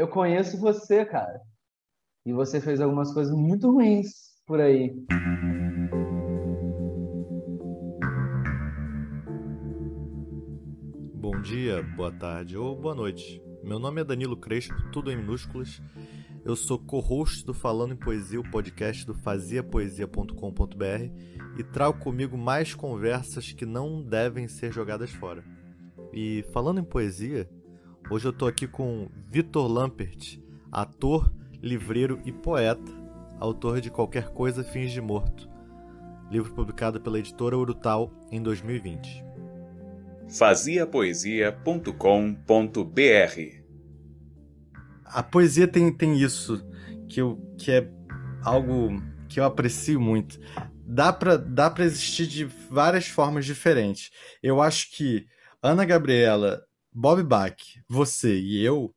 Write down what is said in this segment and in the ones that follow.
eu conheço você, cara. E você fez algumas coisas muito ruins por aí. Bom dia, boa tarde ou boa noite. Meu nome é Danilo Crespo, tudo em minúsculas. Eu sou co-host do Falando em Poesia, o podcast do faziapoesia.com.br e trago comigo mais conversas que não devem ser jogadas fora. E falando em poesia, hoje eu tô aqui com Vitor Lampert, ator, livreiro e poeta, autor de Qualquer Coisa Fins de Morto, livro publicado pela editora Urutau em 2020. faziapoesia.com.br a poesia tem, tem isso, que, eu, que é algo que eu aprecio muito. Dá pra, dá pra existir de várias formas diferentes. Eu acho que Ana Gabriela, Bob Bach, você e eu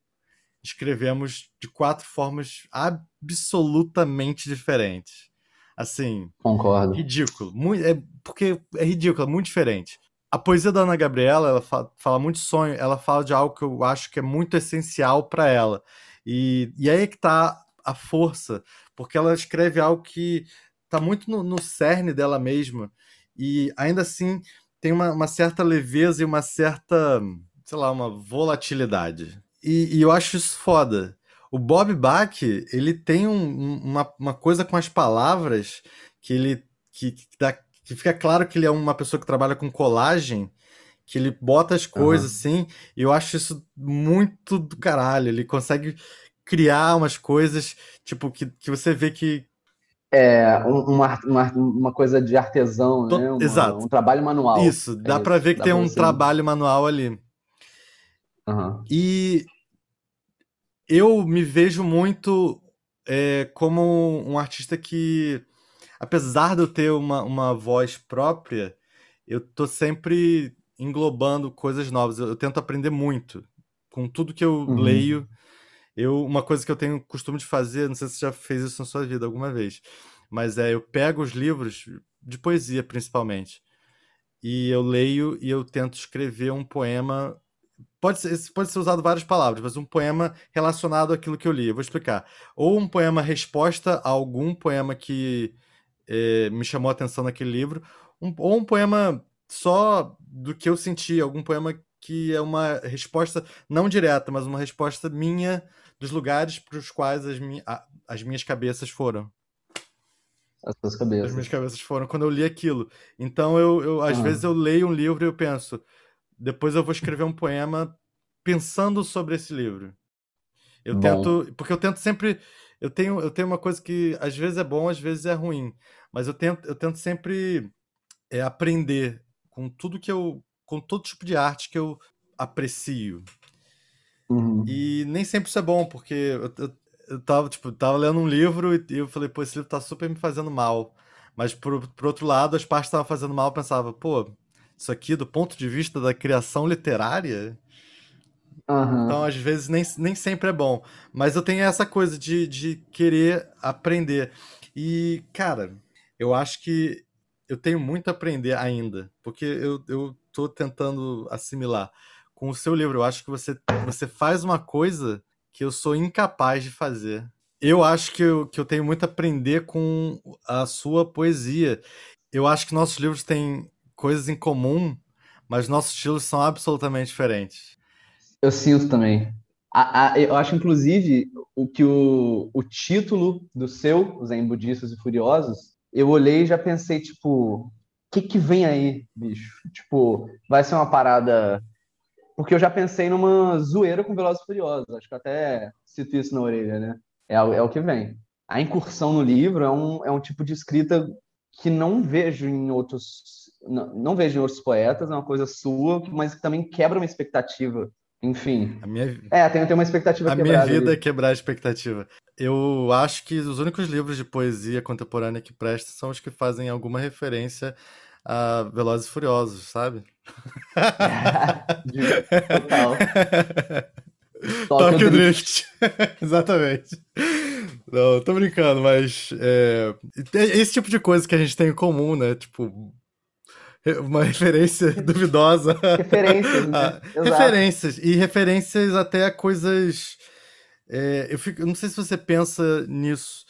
escrevemos de quatro formas absolutamente diferentes. Assim. Concordo. Ridículo. Muito, é, porque é ridículo, é muito diferente. A poesia da Ana Gabriela, ela fala, fala muito sonho, ela fala de algo que eu acho que é muito essencial para ela. E, e aí é que tá a força, porque ela escreve algo que tá muito no, no cerne dela mesma, e ainda assim tem uma, uma, certa leveza e uma certa, sei lá, uma volatilidade. E, e eu acho isso foda. O Bob Bach, ele tem um, uma, uma coisa com as palavras que ele que, que, dá, que fica claro que ele é uma pessoa que trabalha com colagem, que ele bota as coisas uhum. assim, e eu acho isso muito do caralho. Ele consegue criar umas coisas, tipo, que, que você vê que. É, uma, uma, uma coisa de artesão, né? Uma, Exato. Um trabalho manual. Isso, dá é para ver que tem um trabalho manual ali. Uhum. E eu me vejo muito é, como um artista que, apesar de eu ter uma, uma voz própria, eu tô sempre englobando coisas novas. Eu, eu tento aprender muito com tudo que eu uhum. leio. Eu, uma coisa que eu tenho costume de fazer, não sei se você já fez isso na sua vida alguma vez, mas é eu pego os livros de poesia principalmente e eu leio e eu tento escrever um poema. Pode ser, pode ser usado várias palavras, mas um poema relacionado àquilo que eu li. Eu vou explicar. Ou um poema resposta a algum poema que eh, me chamou a atenção naquele livro, um, ou um poema só do que eu senti, algum poema que é uma resposta não direta, mas uma resposta minha dos lugares para os quais as, mi as minhas cabeças foram. As suas cabeças. As minhas cabeças foram quando eu li aquilo. Então, eu, eu às vezes, eu leio um livro e eu penso, depois eu vou escrever um poema pensando sobre esse livro. Eu Bom. tento, porque eu tento sempre, eu tenho, eu tenho uma coisa que às vezes é bom, às vezes é ruim, mas eu tento, eu tento sempre é, aprender com tudo que eu. com todo tipo de arte que eu aprecio. Uhum. E nem sempre isso é bom, porque eu, eu, eu tava, tipo, tava lendo um livro e eu falei, pô, esse livro tá super me fazendo mal. Mas por, por outro lado, as partes estavam fazendo mal, eu pensava, pô, isso aqui do ponto de vista da criação literária. Uhum. Então, às vezes, nem, nem sempre é bom. Mas eu tenho essa coisa de, de querer aprender. E, cara, eu acho que eu tenho muito a aprender ainda, porque eu, eu tô tentando assimilar. Com o seu livro, eu acho que você, você faz uma coisa que eu sou incapaz de fazer. Eu acho que eu, que eu tenho muito a aprender com a sua poesia. Eu acho que nossos livros têm coisas em comum, mas nossos estilos são absolutamente diferentes. Eu sinto também. A, a, eu acho, inclusive, o que o, o título do seu, Zen Budistas e Furiosos, eu olhei e já pensei, tipo, o que que vem aí, bicho? Tipo, vai ser uma parada. Porque eu já pensei numa zoeira com Velozes e Furiosos. Acho que até cito isso na orelha, né? É, é o que vem. A incursão no livro é um, é um tipo de escrita que não vejo em outros. Não, não vejo em outros poetas, é uma coisa sua, mas que também quebra uma expectativa enfim. A minha... É, tem, tem uma expectativa A minha vida ali. é quebrar a expectativa. Eu acho que os únicos livros de poesia contemporânea que prestam são os que fazem alguma referência a Velozes e Furiosos, sabe? Total. Tokyo Drift. Exatamente. Não, tô brincando, mas é... esse tipo de coisa que a gente tem em comum, né? Tipo, uma referência duvidosa. Referências, né? Ah, referências. E referências até a coisas É, eu, fico, eu não sei se você pensa nisso,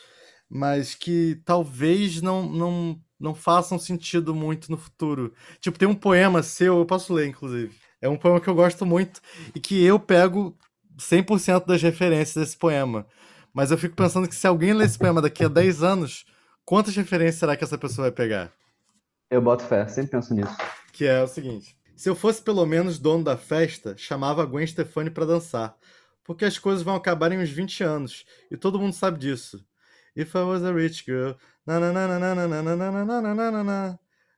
mas que talvez não, não, não façam sentido muito no futuro. Tipo, tem um poema seu, eu posso ler, inclusive. É um poema que eu gosto muito e que eu pego 100% das referências desse poema. Mas eu fico pensando que se alguém ler esse poema daqui a 10 anos, quantas referências será que essa pessoa vai pegar? Eu boto fé, sempre penso nisso. Que é o seguinte: se eu fosse pelo menos dono da festa, chamava a Gwen Stefani para dançar. Porque as coisas vão acabar em uns 20 anos. E todo mundo sabe disso. If I was a rich girl.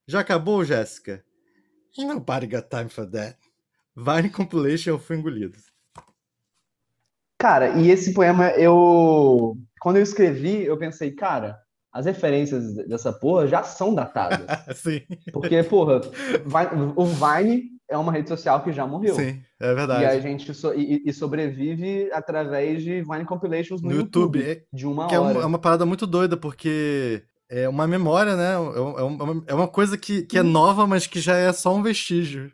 Já acabou, Jéssica? Nobody got time for that. Vine Compilation eu fui engolido. Cara, e esse poema eu. Quando eu escrevi, eu pensei, cara, as referências dessa porra já são datadas. Sim. Porque, porra, o Vine é uma rede social que já morreu. Sim, é verdade. E a gente so, e, e, sobrevive através de Vine Compilations no, no YouTube, YouTube, de uma que hora. É, é uma parada muito doida, porque é uma memória, né? É, é, uma, é uma coisa que, que é nova, mas que já é só um vestígio.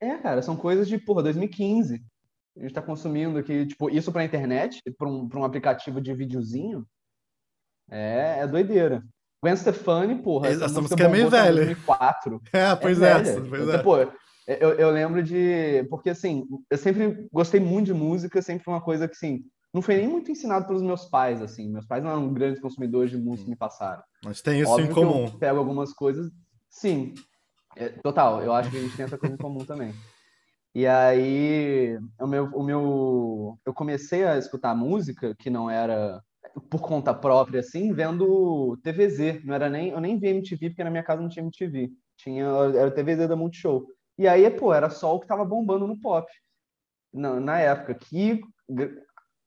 É, cara, são coisas de, porra, 2015. A gente tá consumindo aqui, tipo, isso pra internet, pra um, pra um aplicativo de videozinho, é, é doideira. Gwen Stefani, porra, essa, essa música, música é meio velha. 2004. É, pois é. é pois é. Pô, eu, eu lembro de... Porque, assim, eu sempre gostei muito de música, sempre foi uma coisa que, assim, não foi nem muito ensinado pelos meus pais, assim. Meus pais não eram grandes consumidores de música, me passaram. Mas tem isso Óbvio em comum. eu pego algumas coisas, sim. É, total, eu acho que a gente tem essa coisa em comum também. E aí, o meu, o meu, eu comecei a escutar música que não era por conta própria, assim, vendo TVZ. Não era nem, eu nem vi MTV, porque na minha casa não tinha MTV. Tinha, era o TVZ da Multishow. E aí, pô, era só o que tava bombando no pop. Na, na época, que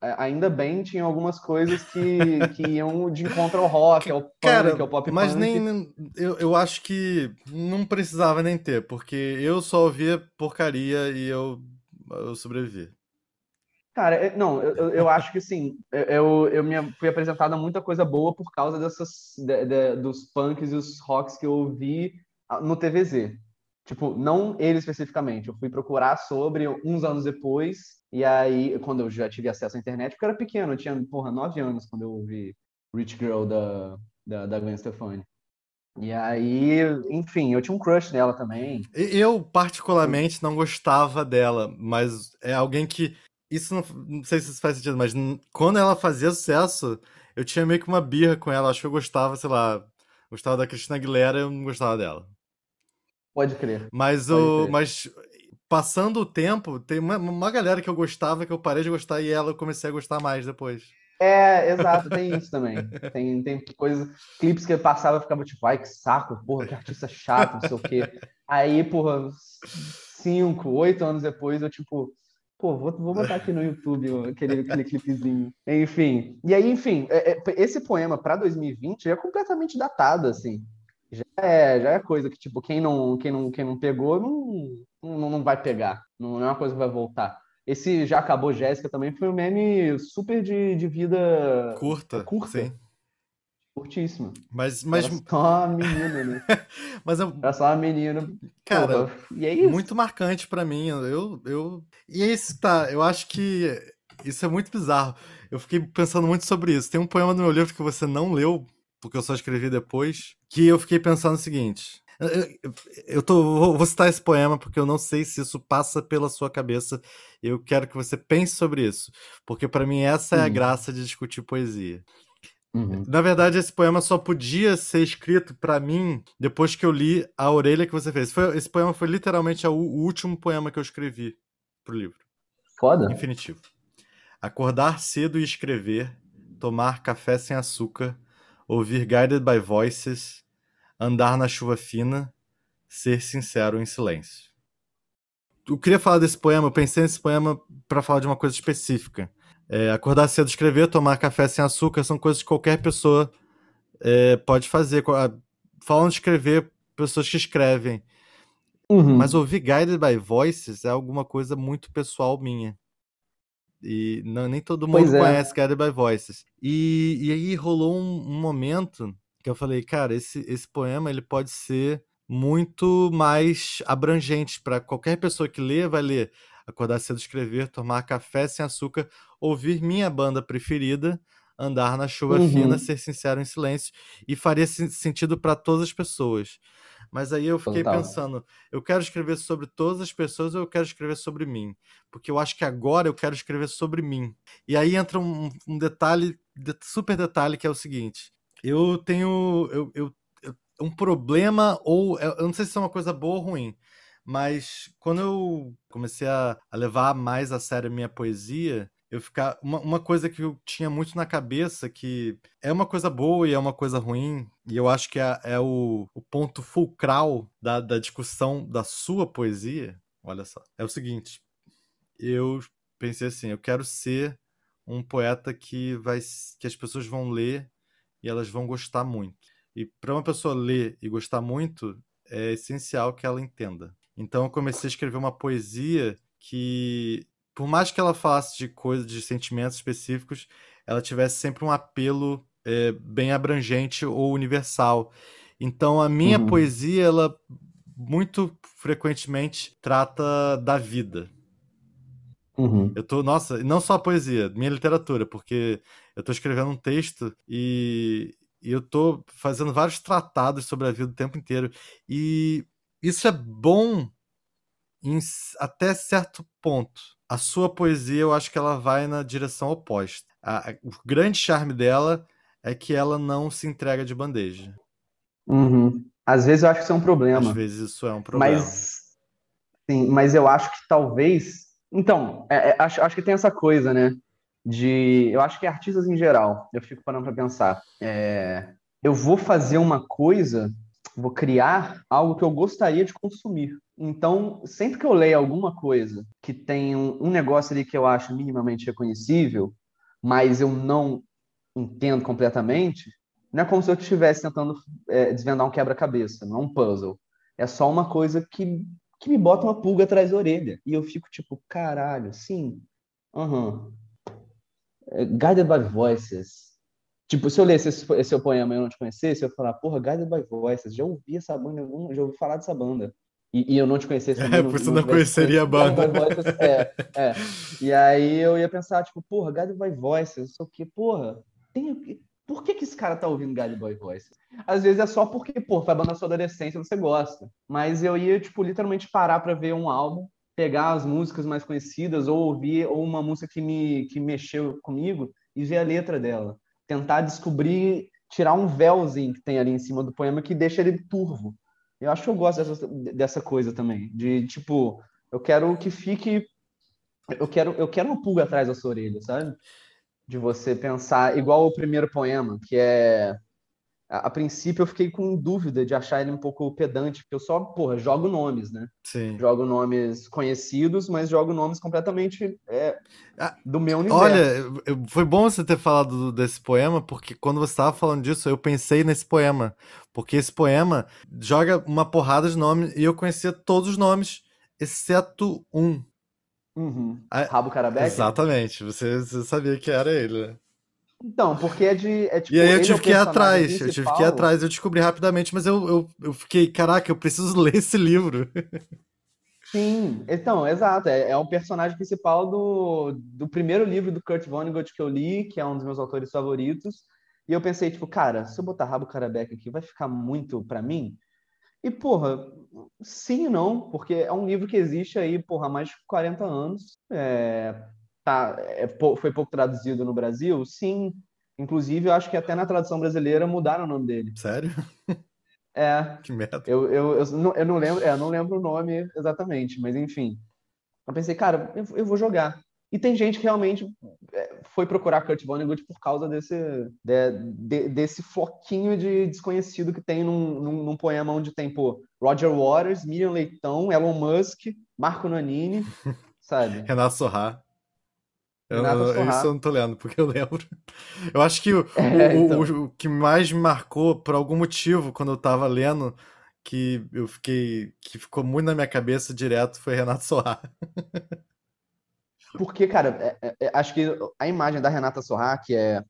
ainda bem tinha algumas coisas que, que iam de encontro ao rock, ao punk, Cara, ao pop mas punk. nem eu, eu acho que não precisava nem ter, porque eu só ouvia porcaria e eu, eu sobrevivi. Cara, é, não, eu, eu acho que sim. Eu, eu me fui apresentada muita coisa boa por causa dessas de, de, dos punks e os rocks que eu ouvi ah, no TVZ. Tipo, não ele especificamente. Eu fui procurar sobre uns anos depois, e aí, quando eu já tive acesso à internet, porque eu era pequeno, eu tinha, porra, nove anos quando eu ouvi Rich Girl da, da, da Gwen Stefani. E aí, enfim, eu tinha um crush nela também. Eu, particularmente, não gostava dela, mas é alguém que isso não, não, sei se isso faz sentido, mas quando ela fazia sucesso, eu tinha meio que uma birra com ela. Acho que eu gostava, sei lá, gostava da Cristina Aguilera, eu não gostava dela. Pode crer. Mas Pode o, crer. mas passando o tempo, tem uma, uma galera que eu gostava que eu parei de gostar e ela eu comecei a gostar mais depois. É, exato, tem isso também. Tem, tem coisas, clipes que eu passava e ficava tipo, ai, que saco, porra, que artista chato, não sei o quê. Aí, porra, cinco, oito anos depois, eu tipo, Pô, vou, vou botar aqui no YouTube aquele, aquele clipezinho. Enfim. E aí, enfim, é, é, esse poema para 2020 é completamente datado, assim. Já é, já é coisa que, tipo, quem não, quem não, quem não pegou não, não, não vai pegar. Não é uma coisa que vai voltar. Esse Já Acabou Jéssica também foi um meme super de, de vida curta. curta. Sim curtíssima. Mas, mas... Era só uma menina, né? mas eu... Era só uma menina. Cara, Porra. e é isso. muito marcante para mim. Eu, eu... E é isso, tá, eu acho que isso é muito bizarro. Eu fiquei pensando muito sobre isso. Tem um poema no meu livro que você não leu, porque eu só escrevi depois, que eu fiquei pensando o seguinte. Eu, eu tô, vou citar esse poema porque eu não sei se isso passa pela sua cabeça. Eu quero que você pense sobre isso, porque para mim essa é a graça de discutir poesia. Uhum. Na verdade, esse poema só podia ser escrito para mim depois que eu li A Orelha que você fez. Foi, esse poema foi literalmente o, último poema que eu escrevi pro livro. Foda. Infinitivo. Acordar cedo e escrever, tomar café sem açúcar, ouvir Guided by Voices, andar na chuva fina, ser sincero em silêncio. Eu queria falar desse poema, eu pensei nesse poema para falar de uma coisa específica. É, acordar cedo, escrever, tomar café sem açúcar são coisas que qualquer pessoa é, pode fazer. Falando de escrever, pessoas que escrevem. Uhum. Mas ouvir Guided by Voices é alguma coisa muito pessoal minha. E não, nem todo mundo é. conhece Guided by Voices. E, e aí rolou um, um, momento que eu falei, cara, esse, esse poema ele pode ser muito mais abrangente para qualquer pessoa que lê, vai ler acordar cedo, escrever, tomar café sem açúcar, ouvir minha banda preferida, andar na chuva uhum. fina, ser sincero em silêncio e faria sentido para todas as pessoas. Mas aí eu fiquei Total. pensando, eu quero escrever sobre todas as pessoas ou eu quero escrever sobre mim? Porque eu acho que agora eu quero escrever sobre mim. E aí entra um, um detalhe, super detalhe, que é o seguinte: eu tenho eu, eu, eu, um problema, ou eu não sei se é uma coisa boa ou ruim, mas quando eu comecei a, a levar mais a sério a minha poesia, eu ficar uma, uma coisa que eu tinha muito na cabeça que é uma coisa boa e é uma coisa ruim e eu acho que é, é o, o, ponto fulcral da, da discussão da sua poesia olha só é o seguinte eu pensei assim eu quero ser um poeta que vai que as pessoas vão ler e elas vão gostar muito e para uma pessoa ler e gostar muito é essencial que ela entenda então eu comecei a escrever uma poesia que por mais que ela falasse de coisas, de sentimentos específicos, ela tivesse sempre um apelo é, bem abrangente ou universal. Então a minha uhum. poesia, ela muito frequentemente trata da vida. Uhum. Eu tô, nossa, não só a poesia, minha literatura, porque eu tô escrevendo um texto e, e eu tô fazendo vários tratados sobre a vida o tempo inteiro. E isso é bom em, até certo ponto a sua poesia eu acho que ela vai na direção oposta. A, a, o grande charme dela é que ela não se entrega de bandeja. Uhum. Às vezes eu acho que isso é um problema. Às vezes isso é um problema. Mas, sim, mas eu acho que talvez. Então, é, é, acho, acho que tem essa coisa, né? De. Eu acho que artistas em geral, eu fico parando para pensar. É, eu vou fazer uma coisa, vou criar algo que eu gostaria de consumir. Então, sempre que eu leio alguma coisa que tem um, negócio ali que eu acho minimamente reconhecível, mas eu não entendo completamente, não é como se eu estivesse tentando é, desvendar um quebra-cabeça, não é um puzzle. É só uma coisa que, que me bota uma pulga atrás da orelha. E eu fico tipo, caralho, sim. Uh -huh. Guided by Voices. Tipo, se eu lesse esse, esse seu poema e eu não te conhecesse, eu ia falar, porra, Guided by Voices, já ouvi essa banda, já ouvi falar dessa banda e, e, eu não te conhecesse. É, por isso não, não conheceria a banda. É, é. E aí eu ia pensar, tipo, porra, Guide Boy Voices, só que, porra, tem... por que, que esse cara tá ouvindo Guide Boy Voices? Às vezes é só porque, pô, foi a banda da sua adolescência, você gosta. Mas eu ia, tipo, literalmente parar para ver um álbum, pegar as músicas mais conhecidas, ou ouvir ou uma música que me que mexeu comigo e ver a letra dela. Tentar descobrir, tirar um véuzinho que tem ali em cima do poema que deixa ele turvo eu acho que eu gosto dessa, dessa coisa também, de tipo, eu quero que fique. Eu quero, eu quero uma pulga atrás da sua orelha, sabe? De você pensar, igual o primeiro poema, que é a, a, princípio eu fiquei com dúvida de achar ele um pouco pedante, porque eu só, porra, jogo nomes, né? Sim. Jogo nomes conhecidos, mas jogo nomes completamente é, ah, do meu universo. Olha, foi bom você ter falado desse poema, porque quando você estava falando disso, eu pensei nesse poema. Porque esse poema joga uma porrada de nomes e eu conhecia todos os nomes, exceto um. Uhum. Rabo Carabeque? Exatamente, você, você sabia que era ele, né? Então, porque é de. É, tipo, e aí eu tive é que ir atrás, principal. eu tive que ir atrás, eu descobri rapidamente, mas eu, eu, eu fiquei, caraca, eu preciso ler esse livro. Sim, então, exato. É, é o personagem principal do, do primeiro livro do Kurt Vonnegut que eu li, que é um dos meus autores favoritos. E eu pensei, tipo, cara, se eu botar Rabo Carabeca aqui, vai ficar muito para mim? E, porra, sim e não, porque é um livro que existe aí, porra, há mais de 40 anos. É, tá, é, foi pouco traduzido no Brasil? Sim. Inclusive, eu acho que até na tradução brasileira mudaram o nome dele. Sério? É. Que merda. Eu, eu, eu, não, eu não lembro, é, não lembro o nome exatamente, mas enfim. Eu pensei, cara, eu, eu vou jogar. E tem gente que realmente é, foi procurar Kurt Vonnegut por causa desse, de, de, desse floquinho de desconhecido que tem num, num, num, poema onde tem, pô, Roger Waters, Miriam Leitão, Elon Musk, Marco Nanini, sabe? Renato Sorra. Eu, eu, isso eu não tô lendo, porque eu lembro. Eu acho que o, é, o, então. o, o, que mais me marcou, por algum motivo, quando eu tava lendo, que eu fiquei. que ficou muito na minha cabeça direto, foi Renato Sorra. Porque, cara, é, é, é, acho que a imagem da Renata Sorra, que é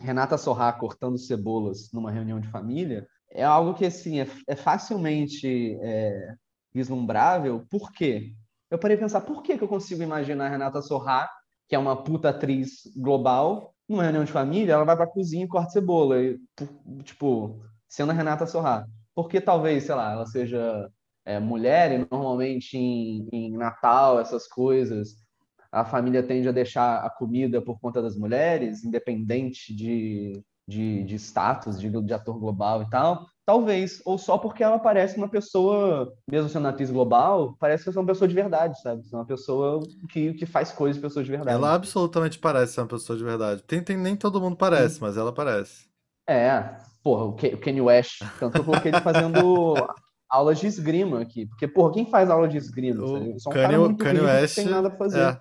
Renata Sorra cortando cebolas numa reunião de família, é algo que, assim, é, é facilmente é, vislumbrável. Por quê? eu parei pensar, por que, que eu consigo imaginar a Renata Sorrá, que é uma puta atriz global, numa reunião de família, ela vai pra cozinha e corta cebola. E, tipo, sendo a Renata Sorrá. Porque talvez, sei lá, ela seja é, mulher e normalmente em, em Natal, essas coisas, a família tende a deixar a comida por conta das mulheres, independente de, de, de status, de, de ator global e tal. Talvez, ou só porque ela parece uma pessoa, mesmo sendo atriz global, parece que é uma pessoa de verdade, sabe? É uma pessoa que, que faz coisas de pessoas de verdade. Ela absolutamente parece ser uma pessoa de verdade. Tem, tem, nem todo mundo parece, Sim. mas ela parece. É, porra, o, Ken, o Kanye West. Tanto eu coloquei ele fazendo aulas de esgrima aqui. Porque, porra, quem faz aula de esgrima? O Só um Kanye, Kanye West, tem nada pra fazer. É.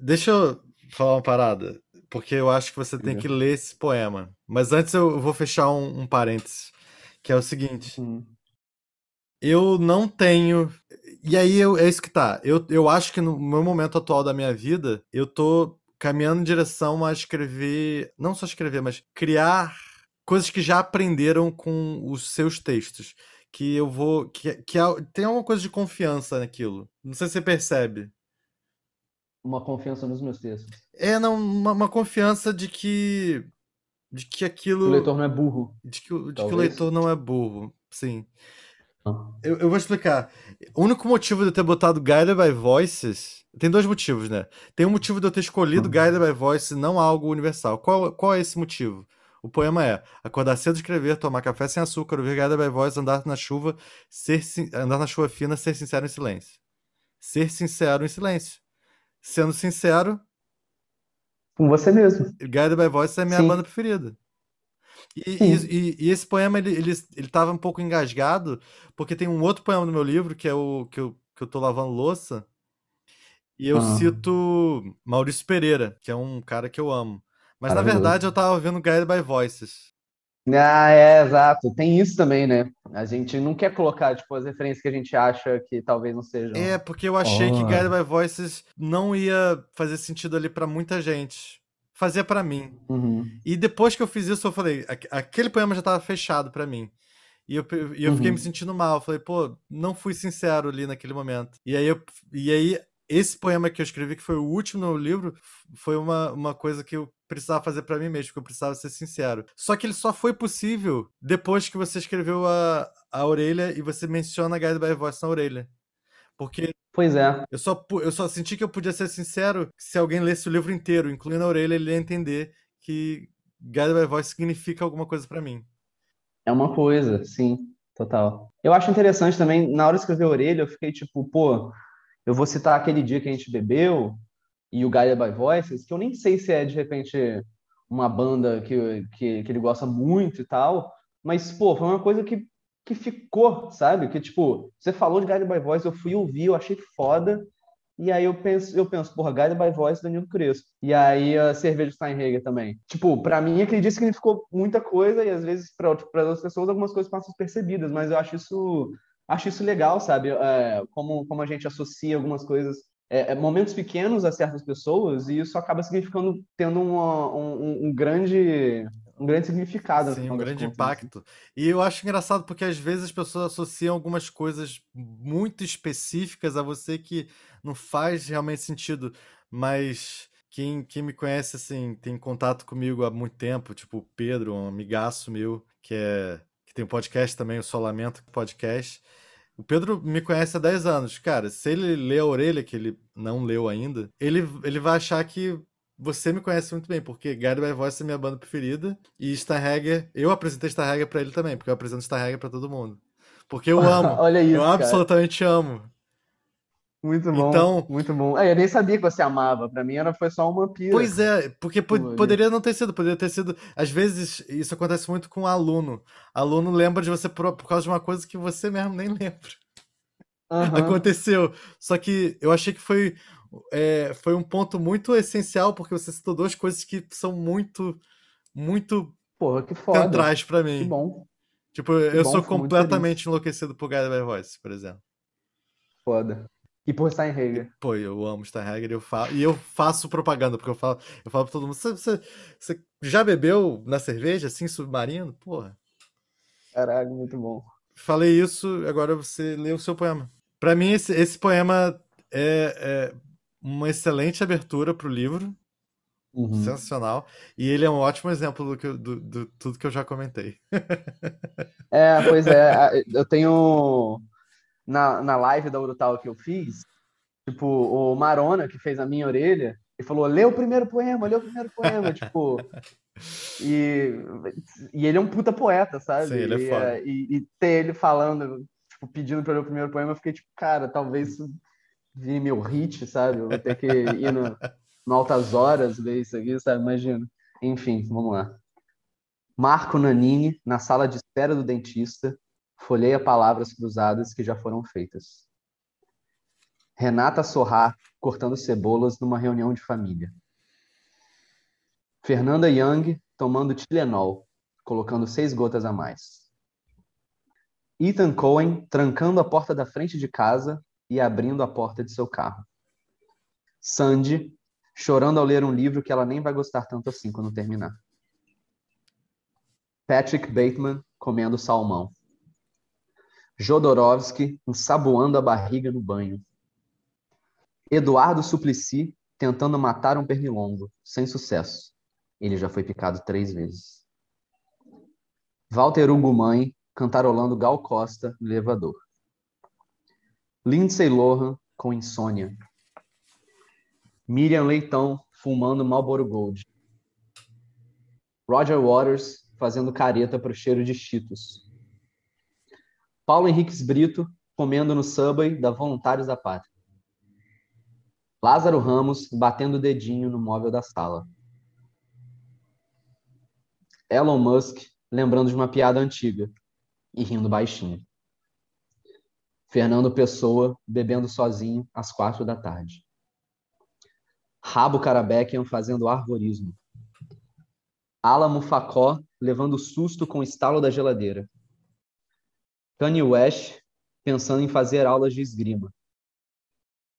Deixa eu falar uma parada, porque eu acho que você tem que ler esse poema. Mas antes eu vou fechar um, um parênteses, que é o seguinte. Eu não tenho. E aí eu, é isso que tá. Eu, eu acho que no meu momento atual da minha vida, eu tô caminhando em direção a escrever. Não só escrever, mas criar coisas que já aprenderam com os seus textos. Que eu vou. Que, que tem alguma coisa de confiança naquilo. Não sei se você percebe. Uma confiança nos meus textos. É, não, uma, uma confiança de que. De que aquilo. O leitor não é burro. De que, de que o leitor não é burro, sim. Ah. Eu, eu vou explicar. O único motivo de eu ter botado Guided by Voices. Tem dois motivos, né? Tem um motivo de eu ter escolhido uhum. Guided by Voices, não algo universal. Qual, qual é esse motivo? O poema é: acordar cedo, escrever, tomar café sem açúcar, ouvir Guided by Voices, andar na chuva, ser, andar na chuva fina, ser sincero em silêncio. Ser sincero em silêncio sendo sincero. Com você mesmo. Guided by Voice é a minha Sim. banda preferida. E, e, e, esse poema, ele, ele, ele tava um pouco engasgado, porque tem um outro poema no meu livro, que é o que eu, que eu tô lavando louça, e eu ah. cito Maurício Pereira, que é um cara que eu amo. Mas na verdade eu tava vendo Guided by Voices. Ah, é, exato. Tem isso também, né? A gente não quer colocar, tipo, as referências que a gente acha que talvez não sejam. É, porque eu achei oh. que Guided by Voices não ia fazer sentido ali para muita gente. Fazia para mim. Uhum. E depois que eu fiz isso, eu falei, aquele poema já tava fechado para mim. E eu, e eu uhum. fiquei me sentindo mal. Eu falei, pô, não fui sincero ali naquele momento. E aí, eu, e aí esse poema que eu escrevi, que foi o último no livro, foi uma, uma coisa que eu precisava fazer para mim mesmo, porque eu precisava ser sincero. Só que ele só foi possível depois que você escreveu a, a orelha e você menciona a Guide by Voice na orelha. Porque. Pois é. Eu só, eu só senti que eu podia ser sincero se alguém lesse o livro inteiro, incluindo a orelha, ele ia entender que Guide by Voice significa alguma coisa para mim. É uma coisa, sim, total. Eu acho interessante também, na hora de escrever a orelha, eu fiquei tipo, pô, eu vou citar aquele dia que a gente bebeu, e o Guided by Voices, que eu nem sei se é de repente uma banda que, que, que ele gosta muito e tal, mas, pô, foi uma coisa que, que ficou, sabe? Que, tipo, você falou de Guided by Voice, eu fui ouvir, eu achei foda, e aí eu penso, eu penso, porra, Guided by Voice, Danilo Crespo. E aí a cerveja Steinhager também. Tipo, para mim aquele dia significou muita coisa e às vezes para outras pessoas algumas coisas passam percebidas, mas eu acho isso acho isso legal, sabe? É, como como a gente associa algumas coisas é, é, momentos pequenos a certas pessoas e isso acaba significando tendo uma, um, um, grande um grande significado. Sim, um grande contas, impacto. Assim. E eu acho engraçado porque às vezes as pessoas associam algumas coisas muito específicas a você que não faz realmente sentido, mas quem, quem me conhece, assim, tem contato comigo há muito tempo, tipo o Pedro, um amigaço meu, que é que tem um podcast também, o Solamento Podcast, o Pedro me conhece há 10 anos. Cara, se ele lê a orelha, que ele não leu ainda, ele, ele vai achar que você me conhece muito bem, porque Guide by Voice é minha banda preferida. E Starhagger, eu apresentei Starhagger pra ele também, porque eu apresento Starhagger pra todo mundo. Porque eu amo. Olha isso. Eu cara. absolutamente amo. Muito bom. Então, muito bom. É, eu nem sabia que você amava. Para mim era foi só uma pira. Pois é, porque poderia não ter sido, poderia ter sido. Às vezes isso acontece muito com aluno. Aluno lembra de você por, por causa de uma coisa que você mesmo nem lembra. Uhum. Aconteceu. Só que eu achei que foi é, foi um ponto muito essencial porque você citou duas coisas que são muito muito Porra, que foda. centrais para mim. Que bom. Tipo, que eu bom, sou completamente enlouquecido por by Voice, por exemplo. Foda. E por Steinhager. Pô, eu amo Steinhager eu falo, e eu faço propaganda, porque eu falo, eu falo pra todo mundo, você, você, já bebeu na cerveja, assim, submarino? Porra. Caralho, muito bom. Falei isso, agora você lê o seu poema. Para mim, esse, esse poema é, é uma excelente abertura para o livro. Uhum. Sensacional. E ele é um ótimo exemplo do, que, do, do tudo que eu já comentei. é, pois é. Eu tenho. Na, na live da Urutau que eu fiz, tipo, o Marona, que fez a minha orelha, ele falou: lê o primeiro poema, lê o primeiro poema. tipo. E, e ele é um puta poeta, sabe? Sim, ele é foda. E, e, e ter ele falando, tipo, pedindo para ler o primeiro poema, eu fiquei tipo, cara, talvez isso vire meu hit, sabe? Eu vou ter que ir no, no Altas Horas ver isso aqui, sabe? Imagina. Enfim, vamos lá. Marco Nanini, na sala de espera do dentista, folheia palavras cruzadas que já foram feitas. Renata Sorrar, cortando cebolas numa reunião de família. Fernanda Young, tomando Tilenol, colocando seis gotas a mais. Ethan Cohen, trancando a porta da frente de casa e abrindo a porta de seu carro. Sandy, chorando ao ler um livro que ela nem vai gostar tanto assim quando terminar. Patrick Bateman comendo salmão. Jodorowsky ensaboando a barriga no banho. Eduardo Suplicy tentando matar um pernilongo, sem sucesso. Ele já foi picado três vezes. Walter Mãe cantarolando Gal Costa no elevador. Lindsay Lohan com insônia. Miriam Leitão fumando Marlboro Gold. Roger Waters fazendo careta para o cheiro de Cheetos. Paulo Henriques Brito comendo no Subway da Voluntários da Pátria. Lázaro Ramos batendo o dedinho no móvel da sala. Elon Musk lembrando de uma piada antiga e rindo baixinho. Fernando Pessoa bebendo sozinho às quatro da tarde. Rabo Karabekian fazendo arvorismo. Alamo Facó levando susto com o estalo da geladeira. Kanye West pensando em fazer aulas de esgrima.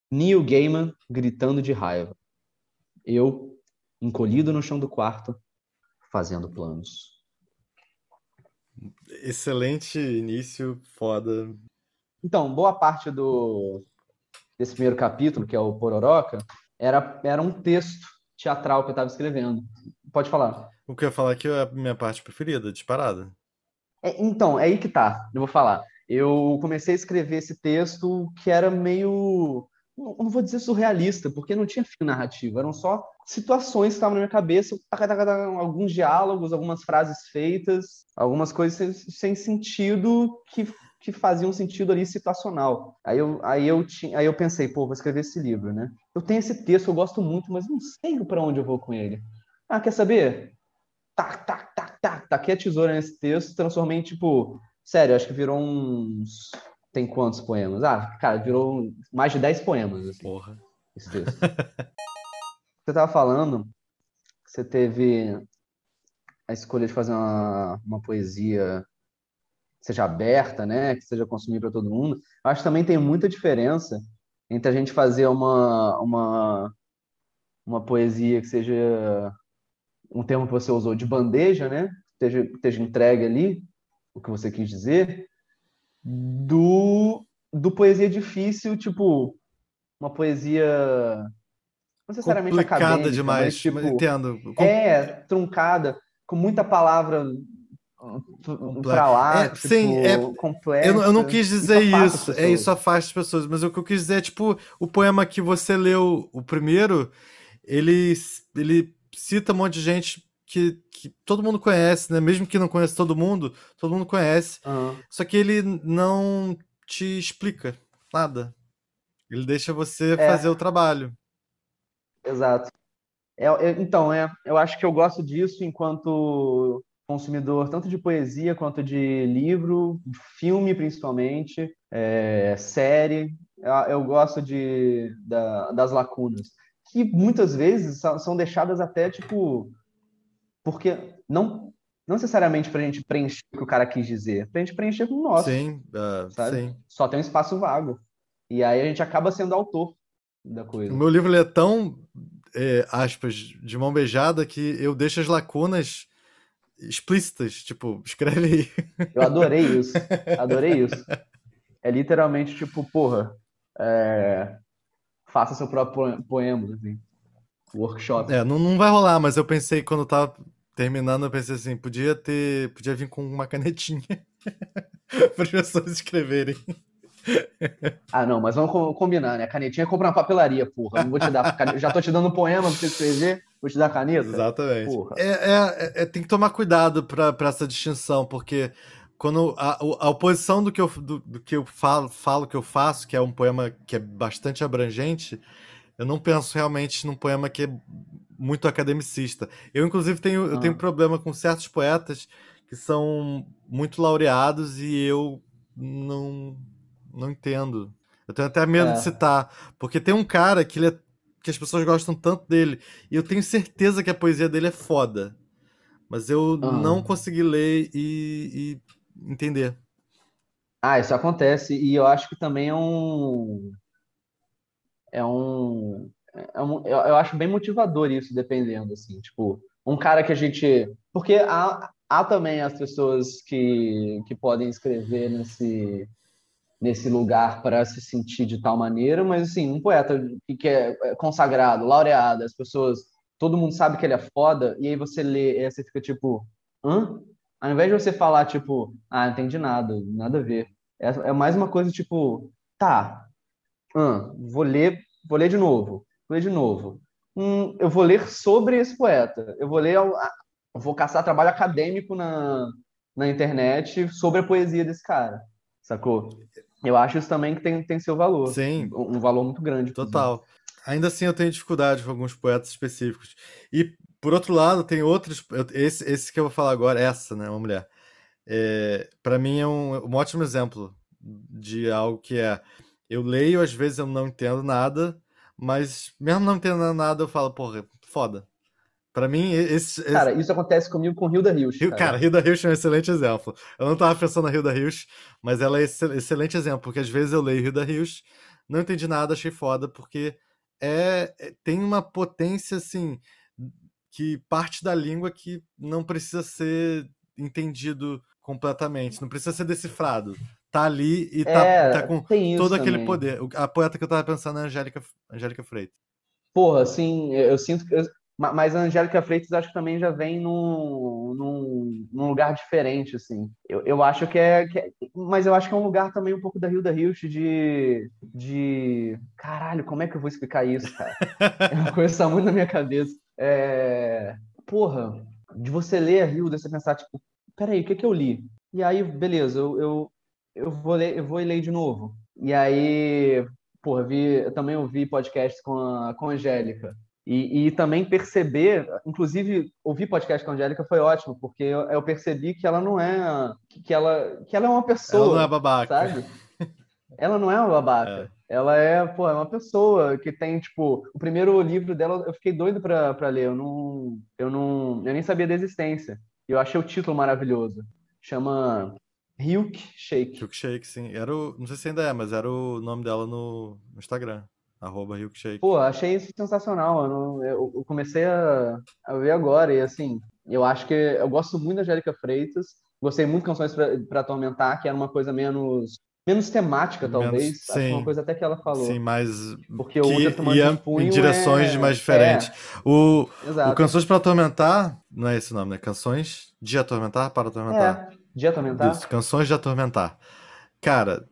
Neil Gaiman gritando de raiva. Eu, encolhido no chão do quarto, fazendo planos. Excelente início, foda. Então, boa parte do desse primeiro capítulo, que é o Pororoca, era, era um texto teatral que eu estava escrevendo. Pode falar. O que eu ia falar que é a minha parte preferida, disparada. É, então, é aí que tá. Eu vou falar. Eu comecei a escrever esse texto que era meio não vou dizer surrealista, porque não tinha fio narrativo, eram só situações que estavam na minha cabeça, alguns diálogos, algumas frases feitas, algumas coisas sem, sentido que, que faziam sentido ali situacional. Aí eu, aí, eu aí eu pensei, pô, vou escrever esse livro, né? Eu tenho esse texto, eu gosto muito, mas não sei para onde eu vou com ele. Ah, quer saber? Tac, tac, tac, taquei a tesoura nesse texto, transformei em, tipo, sério, acho que virou uns tem quantos poemas? Ah, cara, virou mais de 10 poemas. Assim, Porra. Esse texto. você estava falando que você teve a escolha de fazer uma, uma poesia que seja aberta, né? Que seja consumida para todo mundo. Eu acho que também tem muita diferença entre a gente fazer uma, uma, uma poesia que seja um termo que você usou de bandeja, né? Esteja, esteja entregue ali, o que você quis dizer, do, do poesia difícil, tipo, uma poesia não necessariamente complicada demais, mas, tipo, entendo. É, truncada, com muita palavra para lá, é, tipo, sim, é, complexa. Eu, eu, não quis dizer isso, é isso afasta as pessoas, mas o que eu quis dizer é tipo o poema que você leu, o primeiro, ele ele cita um monte de gente que, que todo mundo conhece, né? Mesmo que não conheça todo mundo, todo mundo conhece. Uhum. Só que ele não te explica nada. Ele deixa você é. fazer o trabalho. Exato. É, é, então, é, eu acho que eu gosto disso enquanto consumidor, tanto de poesia quanto de livro, filme principalmente, é, série. Eu, eu gosto de, da, das lacunas, que muitas vezes são, deixadas até, tipo, porque não, não necessariamente para a gente preencher o que o cara quis dizer, para a gente preencher com o nosso. Sim, uh, sabe? sim. Só tem um espaço vago. E aí a gente acaba sendo autor da coisa. O meu livro é tão, é, aspas, de mão beijada que eu deixo as lacunas explícitas, tipo, escreve aí. Eu adorei isso, adorei isso. É literalmente tipo, porra, é... faça seu próprio poema, assim. Workshop. É, não, não vai rolar, mas eu pensei quando eu tava terminando, eu pensei assim, podia ter. Podia vir com uma canetinha para as pessoas escreverem. Ah, não, mas vamos combinar, né? Canetinha compra na papelaria, porra. Não vou te dar. Já tô te dando um poema pra você escrever, vou te dar caneta. Exatamente. É, é, é, tem que tomar cuidado para essa distinção, porque quando a, a oposição do que eu, do, do, que eu falo, falo que eu faço, que é um poema que é bastante abrangente, eu não penso realmente num poema que é muito academicista. Eu, inclusive, tenho, ah. eu tenho problema com certos poetas que são muito laureados e eu não, não entendo. Eu tenho até medo é. de citar, porque tem um cara que, ele é, que as pessoas gostam tanto dele, e eu tenho certeza que a poesia dele é foda. Mas eu ah. não consegui ler e, e entender. Ah, isso acontece. E eu acho que também é um. É um. É um eu, acho bem motivador isso, dependendo, assim. Tipo, um cara que a gente. Porque há, há também as pessoas que, que podem escrever nesse, nesse lugar para se sentir de tal maneira, mas, assim, um poeta que é consagrado, laureado, as pessoas. Todo mundo sabe que ele é foda, e aí você lê e aí você fica tipo. Hã? Ao invés de você falar, tipo, ah, não entendi nada, nada a ver. É, é mais uma coisa, tipo, tá, hum, vou ler, vou ler de novo, vou ler de novo. Hum, eu vou ler sobre esse poeta. Eu vou ler, eu vou caçar trabalho acadêmico na, na internet sobre a poesia desse cara, sacou? Eu acho isso também que tem, tem seu valor. Sim. Um, um valor muito grande. Total. Ainda assim, eu tenho dificuldade com alguns poetas específicos. E por outro lado, tem outros. Esse, esse que eu vou falar agora, essa, né? Uma mulher. É, para mim é um, um ótimo exemplo de algo que é. Eu leio, às vezes eu não entendo nada, mas mesmo não entendendo nada, eu falo, porra, foda. Para mim, esse, esse, Cara, isso acontece comigo com Hilda Hilst. Cara. cara, Hilda Hilst é um excelente exemplo. Eu não tava pensando na Hilda Hilst, mas ela é esse, excelente exemplo, porque às vezes eu leio Hilda Hilst, não entendi nada, achei foda, porque é, é tem uma potência, assim, que parte da língua que não precisa ser entendido completamente, não precisa ser decifrado. Tá ali e tá, é, tá com todo aquele também. poder. A poeta que eu tava pensando é a Angélica, Angélica Freitas. Porra, assim, eu sinto que. Mas a Angélica Freitas acho que também já vem num, num, num lugar diferente, assim. Eu, eu acho que é, que é, Mas eu acho que é um lugar também um pouco da Hilda Hilst de. de. Caralho, como é que eu vou explicar isso, cara? É uma coisa tá muito na minha cabeça. É... Porra, de você ler a Hilda, você pensar, tipo, peraí, o que que eu li? E aí, beleza, eu, eu, eu, vou, ler, eu vou ler de novo. E aí, porra, vi, eu também ouvi podcasts com a, com a Angélica. E, e, também perceber, inclusive ouvir podcast com a Angélica foi ótimo, porque eu, eu, percebi que ela não é que ela que ela é uma pessoa, ela não é babaca. sabe? Ela não é uma babaca. É. Ela é, pô, é uma pessoa que tem, tipo, o primeiro livro dela, eu fiquei doido pra, pra ler. Eu não, eu não, eu nem sabia da existência. Eu achei o título maravilhoso. Chama Hilk Shake. Hilk Shake, sim. Era o, não sei se ainda é, mas era o nome dela no, no Instagram. Arroba Shake. Pô, achei isso sensacional. Eu, não, eu, eu comecei a, a, ver agora e, assim, eu acho que eu gosto muito da Angélica Freitas. Gostei muito de Canções para Atormentar, que era uma coisa menos menos temática, talvez. Menos, sim, uma coisa até que ela falou. Sim, mais. Porque o que ia em direções é... mais diferentes. É. O, o Canções para Atormentar, não é esse nome, né? Canções de Atormentar para Atormentar. É, de Atormentar. Isso, Canções de Atormentar. Cara,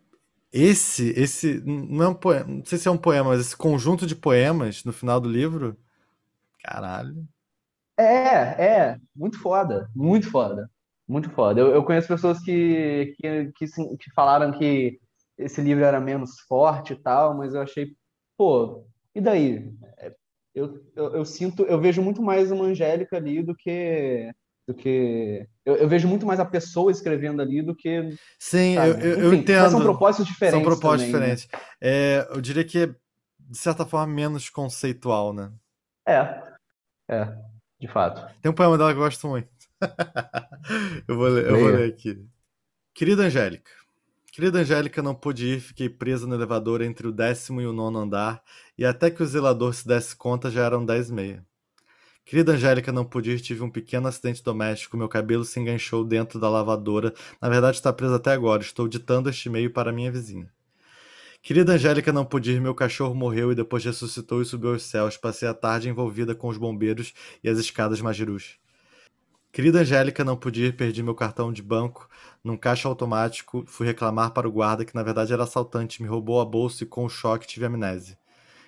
esse, esse não é um poema, não sei se é um poema, mas esse conjunto de poemas no final do livro, caralho. É, é, muito foda, muito foda. Muito foda. Eu, eu conheço pessoas que, que, que, que, falaram que esse livro era menos forte e tal, mas eu achei, pô, e daí? É, eu, eu, eu sinto, eu vejo muito mais uma Angélica ali do que do que eu, eu, vejo muito mais a pessoa escrevendo ali do que sim eu, eu, Enfim, eu entendo são propósitos diferentes são propósitos também, né? diferentes né? é, eu diria que é de certa forma menos conceitual né é é de fato tem um poema dela que eu gosto muito eu vou ler, eu vou ler aqui. Querida Angélica, querida Angélica não pude ir, fiquei presa no elevador entre o décimo e o nono andar, e até que o zelador se desse conta já eram dez e meia. Querida Angélica, não pude ir, tive um pequeno acidente doméstico, meu cabelo se enganchou dentro da lavadora, na verdade está preso até agora, estou ditando este e-mail para minha vizinha. Querida Angélica não podia ir, meu cachorro morreu e depois ressuscitou e subiu aos céus. Passei a tarde envolvida com os bombeiros e as escadas magirus. Querida Angélica não podia ir, perdi meu cartão de banco num caixa automático. Fui reclamar para o guarda que na verdade era assaltante, me roubou a bolsa e com o choque tive amnésia.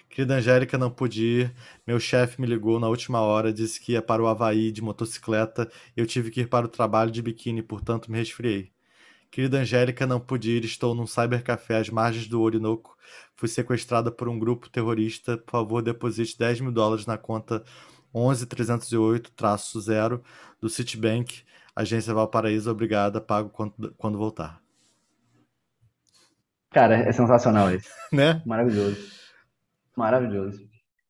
Querida Angélica não podia ir, meu chefe me ligou na última hora, disse que ia para o Havaí de motocicleta e eu tive que ir para o trabalho de biquíni, portanto me resfriei. Querida Angélica, não pude ir, estou num cybercafé às margens do Orinoco. Fui sequestrada por um grupo terrorista. Por favor, deposite 10 mil dólares na conta 11308-0 do Citibank, agência Valparaíso. Obrigada, pago quando, quando voltar. Cara, é sensacional isso. né? Maravilhoso. Maravilhoso.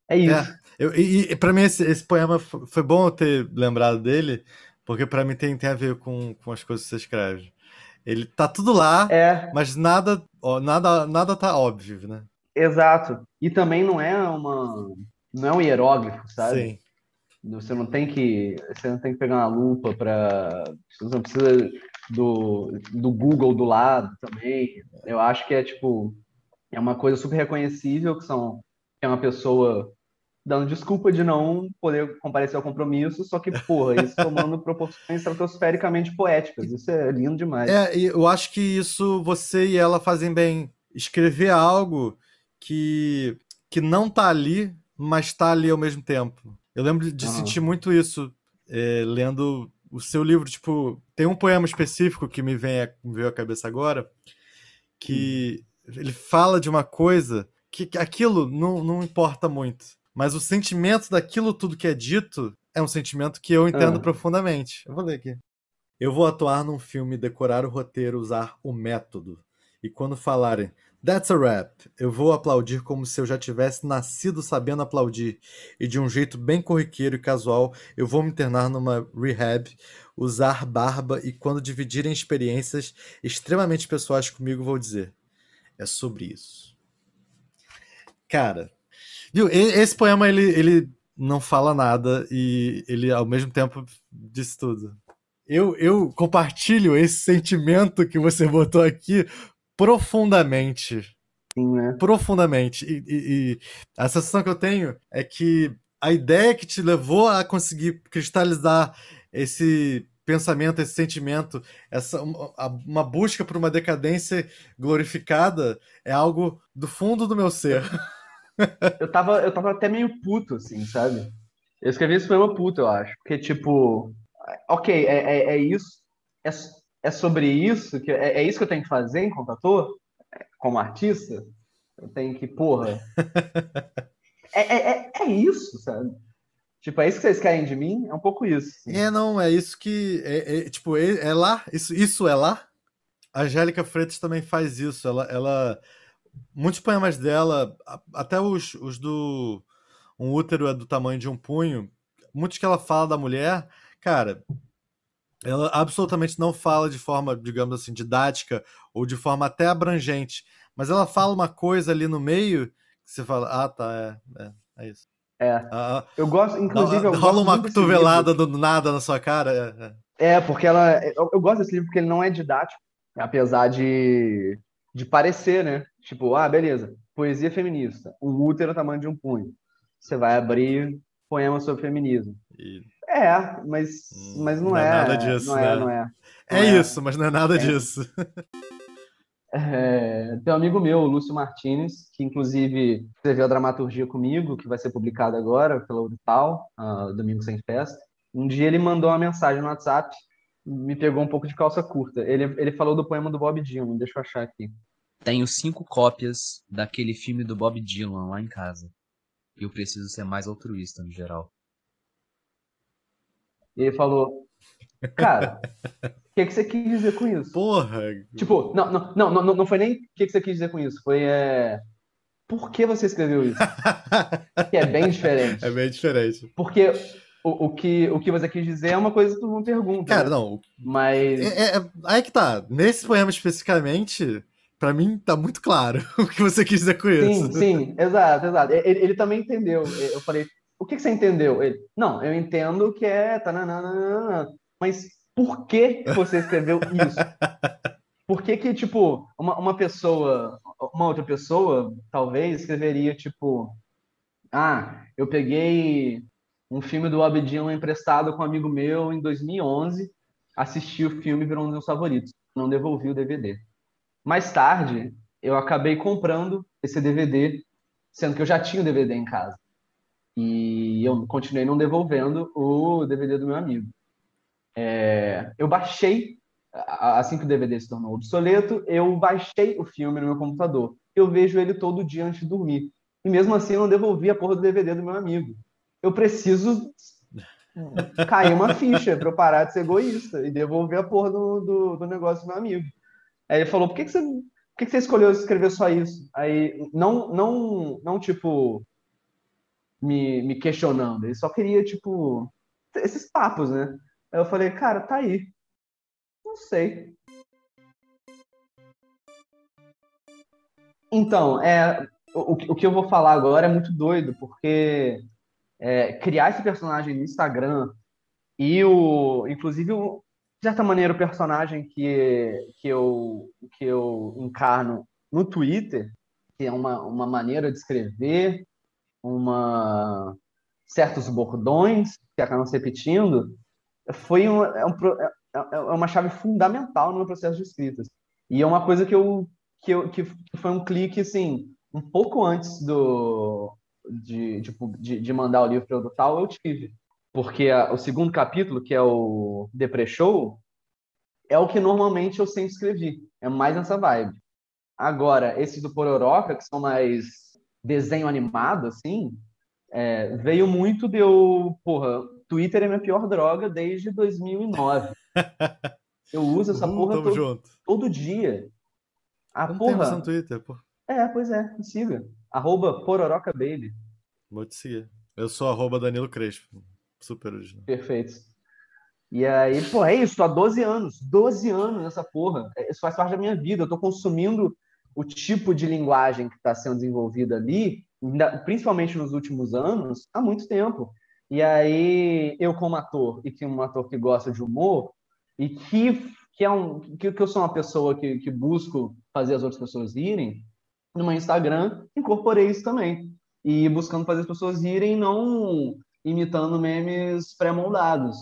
É isso. É, eu, e, e para mim esse, esse, poema foi bom eu ter lembrado dele, porque para mim tem, tem a ver com, com as coisas que você escreve. Ele tá tudo lá, é. mas nada, nada, nada tá óbvio, né? Exato. E também não é uma, não é um hieróglifo, sabe? Sim. Você não tem que, você não tem que pegar uma lupa para, você não precisa do, do Google do lado também. Eu acho que é tipo, é uma coisa super reconhecível que são, que é uma pessoa dando desculpa de não poder comparecer ao compromisso, só que, porra, isso tomando proporções estratosfericamente poéticas. Isso é lindo demais. É, eu acho que isso você e ela fazem bem. Escrever algo que, que não tá ali, mas tá ali ao mesmo tempo. Eu lembro de uhum. sentir muito isso é, lendo o seu livro. Tipo, tem um poema específico que me, vem me veio à cabeça agora, que hum. ele fala de uma coisa que aquilo não, não importa muito mas o sentimento daquilo tudo que é dito é um sentimento que eu entendo ah. profundamente. Eu vou ler aqui. Eu vou atuar num filme, decorar o roteiro, usar o método. E quando falarem That's a rap, eu vou aplaudir como se eu já tivesse nascido sabendo aplaudir. E de um jeito bem corriqueiro e casual, eu vou me internar numa rehab, usar barba e quando dividirem experiências extremamente pessoais comigo, vou dizer: É sobre isso. Cara, Viu? Esse poema ele, ele não fala nada e ele ao mesmo tempo diz tudo. Eu, eu compartilho esse sentimento que você botou aqui profundamente. Sim, né? Profundamente. E, e, e, a sensação que eu tenho é que a ideia que te levou a conseguir cristalizar esse pensamento, esse sentimento, essa uma busca por uma decadência glorificada é algo do fundo do meu ser. eu, tava, eu tava até meio puto, assim, sabe? Eu escrevi esse poema puto, eu acho. Porque, tipo, ok, é, é, é isso, é, é sobre isso, que é, é, isso que eu tenho que fazer enquanto ator, como artista. Eu tenho que, porra. É, é, é, é isso, sabe? Tipo, é isso que vocês querem de mim? É um pouco isso. Assim. É, não, é isso que. É, é, tipo, é, é lá? Isso, isso é lá? A Angélica Freitas também faz isso. Ela, ela muitos poemas dela, até os, os do Um útero é do tamanho de um punho, muitos que ela fala da mulher, cara, ela absolutamente não fala de forma, digamos assim, didática ou de forma até abrangente, mas ela fala uma coisa ali no meio que você fala, ah, tá, é, é, é isso. É. Ah, ah. eu gosto, inclusive. Eu rola uma cotovelada do nada na sua cara. É, é. é porque ela. Eu, eu, gosto desse livro porque ele não é didático, apesar de, de parecer, né? Tipo, ah, beleza, poesia feminista, o útero é tamanho de um punho. Você vai abrir poema sobre feminismo. E... É, mas, hum, mas não, não é, é, nada disso, não é, né? não é. É, não é isso, mas não é nada é. disso. É, tem um amigo meu, o Lúcio Martinez, que inclusive escreveu a dramaturgia comigo, que vai ser publicada agora pela Urtal, uh, Domingo Sem Festa. Um dia ele mandou uma mensagem no WhatsApp, me pegou um pouco de calça curta. Ele, ele falou do poema do Bob Dylan, deixa eu achar aqui. Tenho cinco cópias daquele filme do Bob Dylan lá em casa. E eu preciso ser mais altruísta no geral. E ele falou, cara, o que, que você quis dizer com isso? Porra! Tipo, não, não, não, não, não foi nem o que, que você quis dizer com isso, foi é, por que você escreveu isso? que é bem diferente. É bem diferente. Porque o, o, que, o que você quis dizer é uma coisa que tu não pergunta. Cara, né? não. Mas. É, é, aí que tá. Nesse poema especificamente, para mim tá muito claro o que você quis dizer com isso. Sim, sim, exato, exato. Ele, ele também entendeu. Eu falei, o que, que você entendeu? Ele, não, eu entendo que é. Tananana, mas por que você escreveu isso? por que que, tipo, uma, uma pessoa, uma outra pessoa, talvez, escreveria, tipo, ah, eu peguei um filme do Bob Dylan emprestado com um amigo meu em 2011, assisti o filme e virou um dos meus favoritos. Não devolvi o DVD. Mais tarde, eu acabei comprando esse DVD, sendo que eu já tinha o DVD em casa. E eu continuei não devolvendo o DVD do meu amigo. É, eu baixei, assim que o DVD se tornou obsoleto, eu baixei o filme no meu computador. Eu vejo ele todo dia antes de dormir. E mesmo assim eu não devolvi a porra do DVD do meu amigo. Eu preciso cair uma ficha para eu parar de ser egoísta e devolver a porra do, do, do negócio do meu amigo. Aí ele falou, por que, que, você, por que, que você escolheu escrever só isso? Aí, não, não, não tipo, me, me questionando. Ele só queria, tipo, esses papos, né? Aí eu falei, cara, tá aí. Não sei. Então, é, o, o que eu vou falar agora é muito doido, porque é, criar esse personagem no Instagram e o, inclusive, de certa maneira, o personagem que, que, eu, que eu encarno no Twitter, que é uma, uma maneira de escrever, uma certos bordões que acabam se repetindo, foi um, é, um, é, é uma chave fundamental no meu processo de escrita. E é uma coisa que eu que, eu, que foi um clique assim um pouco antes do de, tipo, de, de mandar o livro para o tal, eu tive. Porque a, o segundo capítulo, que é o Depre Show, é o que normalmente eu sempre escrevi. É mais nessa vibe. Agora, esses do Pororoca, que são mais desenho animado, assim, é, veio muito de eu. Porra, Twitter é minha pior droga desde 2009. Eu uso essa uhum, porra todo, todo, dia. A Não porra. no Twitter, pô. É, pois é, me siga. Arroba Pororoca Baby. Vou te seguir. Eu sou arroba Danilo Crespo. Super original. Perfeito. E aí, pô, é isso, há 12 anos. 12 anos nessa porra. É, isso faz parte da minha vida. Eu tô consumindo o tipo de linguagem que está sendo desenvolvida ali, principalmente nos últimos anos, há muito tempo. E aí, eu como ator, e que um ator que gosta de humor, e que, que, é um, que, que eu sou uma pessoa que, que busco fazer as outras pessoas irem, no meu Instagram, incorporei isso também. E buscando fazer as pessoas irem não imitando memes pré-moldados.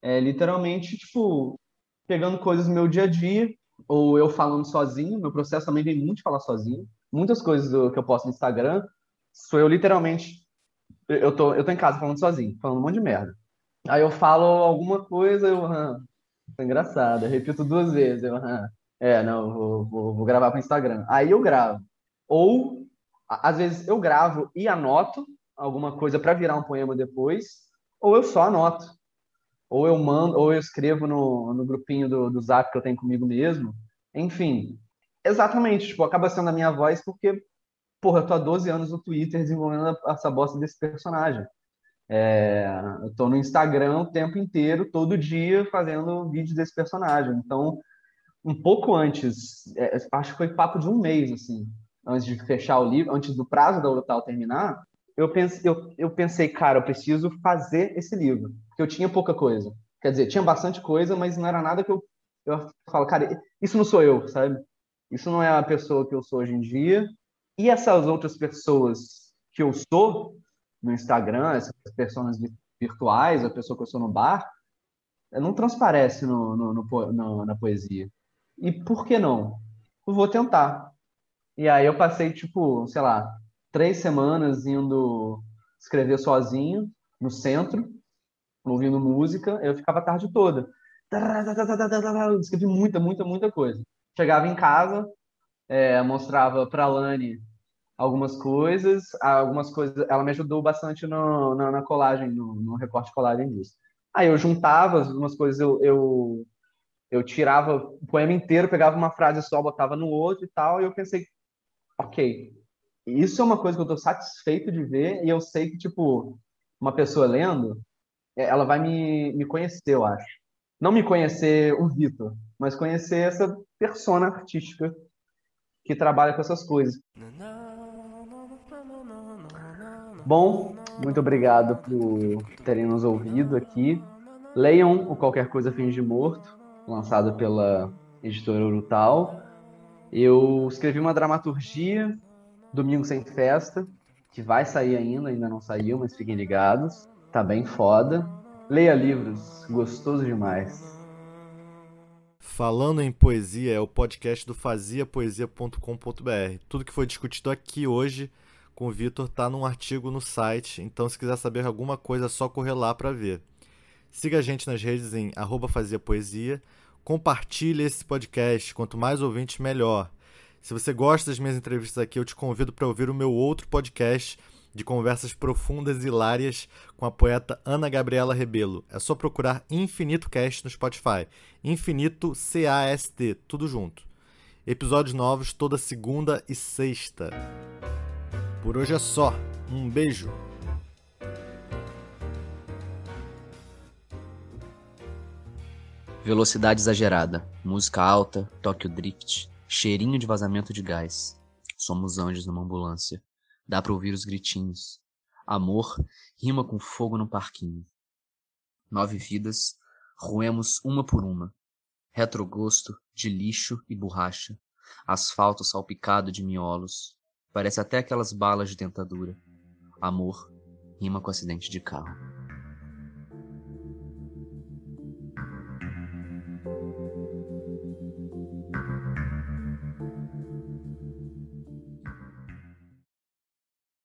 É literalmente, tipo, pegando coisas do meu dia a dia, ou eu falando sozinho. Meu processo também vem muito de falar sozinho. Muitas coisas do, que eu posto no Instagram, sou eu literalmente. Eu tô, eu tô em casa falando sozinho, falando um monte de merda. Aí eu falo alguma coisa, eu. Engraçado, eu repito duas vezes. Eu, é, não, vou, vou, vou gravar para o Instagram. Aí eu gravo. Ou, às vezes, eu gravo e anoto alguma coisa para virar um poema depois, ou eu só anoto. Ou eu mando, ou eu escrevo no, no grupinho do, do Zap que eu tenho comigo mesmo. Enfim, exatamente, tipo, acaba sendo a minha voz porque, porra, eu tô há 12 anos no Twitter desenvolvendo essa bosta desse personagem. É, eu tô no Instagram o tempo inteiro, todo dia, fazendo vídeo desse personagem. Então, um pouco antes, é, acho que foi papo de um mês, assim, antes de fechar o livro, antes do prazo da Urtal terminar, eu pensei, eu, eu pensei, cara, eu preciso fazer esse livro, porque eu tinha pouca coisa. Quer dizer, tinha bastante coisa, mas não era nada que eu, eu falo, cara, isso não sou eu, sabe? Isso não é a pessoa que eu sou hoje em dia. E essas outras pessoas que eu sou no Instagram, essas pessoas virtuais, a pessoa que eu sou no bar, não transparece no, no, no, no, na poesia. E por que não? Eu vou tentar. E aí eu passei, tipo, sei lá, três semanas indo escrever sozinho no centro, ouvindo música. Eu ficava a tarde toda. Escrevi muita, muita, muita coisa. Chegava em casa, é, mostrava para a Lani algumas coisas, algumas coisas. Ela me ajudou bastante no, na, na, colagem, no, no, recorte colagem disso. Aí eu juntava algumas coisas, eu, eu, eu tirava o poema inteiro, pegava uma frase só, botava no outro e tal, e eu pensei, ok. Isso é uma coisa que eu estou satisfeito de ver e eu sei que, tipo, uma pessoa lendo, ela vai me, me conhecer, eu acho. Não me conhecer o Vitor, mas conhecer essa persona artística que trabalha com essas coisas. Bom, muito obrigado por terem nos ouvido aqui. Leiam o Qualquer Coisa Finge Morto, lançado pela editora Urutau. Eu escrevi uma dramaturgia, Domingo Sem Festa, que vai sair ainda, ainda não saiu, mas fiquem ligados. Tá bem foda. Leia livros, gostoso demais. Falando em poesia, é o podcast do faziapoesia.com.br. Tudo que foi discutido aqui hoje com o Vitor tá num artigo no site, então se quiser saber alguma coisa é só correr lá para ver. Siga a gente nas redes em @faziapoesia. Compartilhe esse podcast, quanto mais ouvintes melhor. Se você gosta das minhas entrevistas aqui, eu te convido para ouvir o meu outro podcast de conversas profundas e hilárias com a poeta Ana Gabriela Rebelo. É só procurar Infinito Cast no Spotify. Infinito C-A-S-T, tudo junto. Episódios novos toda segunda e sexta. Por hoje é só. Um beijo. Velocidade exagerada, música alta, Tokyo Drift, cheirinho de vazamento de gás. Somos anjos numa ambulância. Dá para ouvir os gritinhos. Amor rima com fogo no parquinho. Nove vidas, roemos uma por uma. Retrogosto de lixo e borracha. Asfalto salpicado de miolos. Parece até aquelas balas de dentadura. Amor rima com acidente de carro.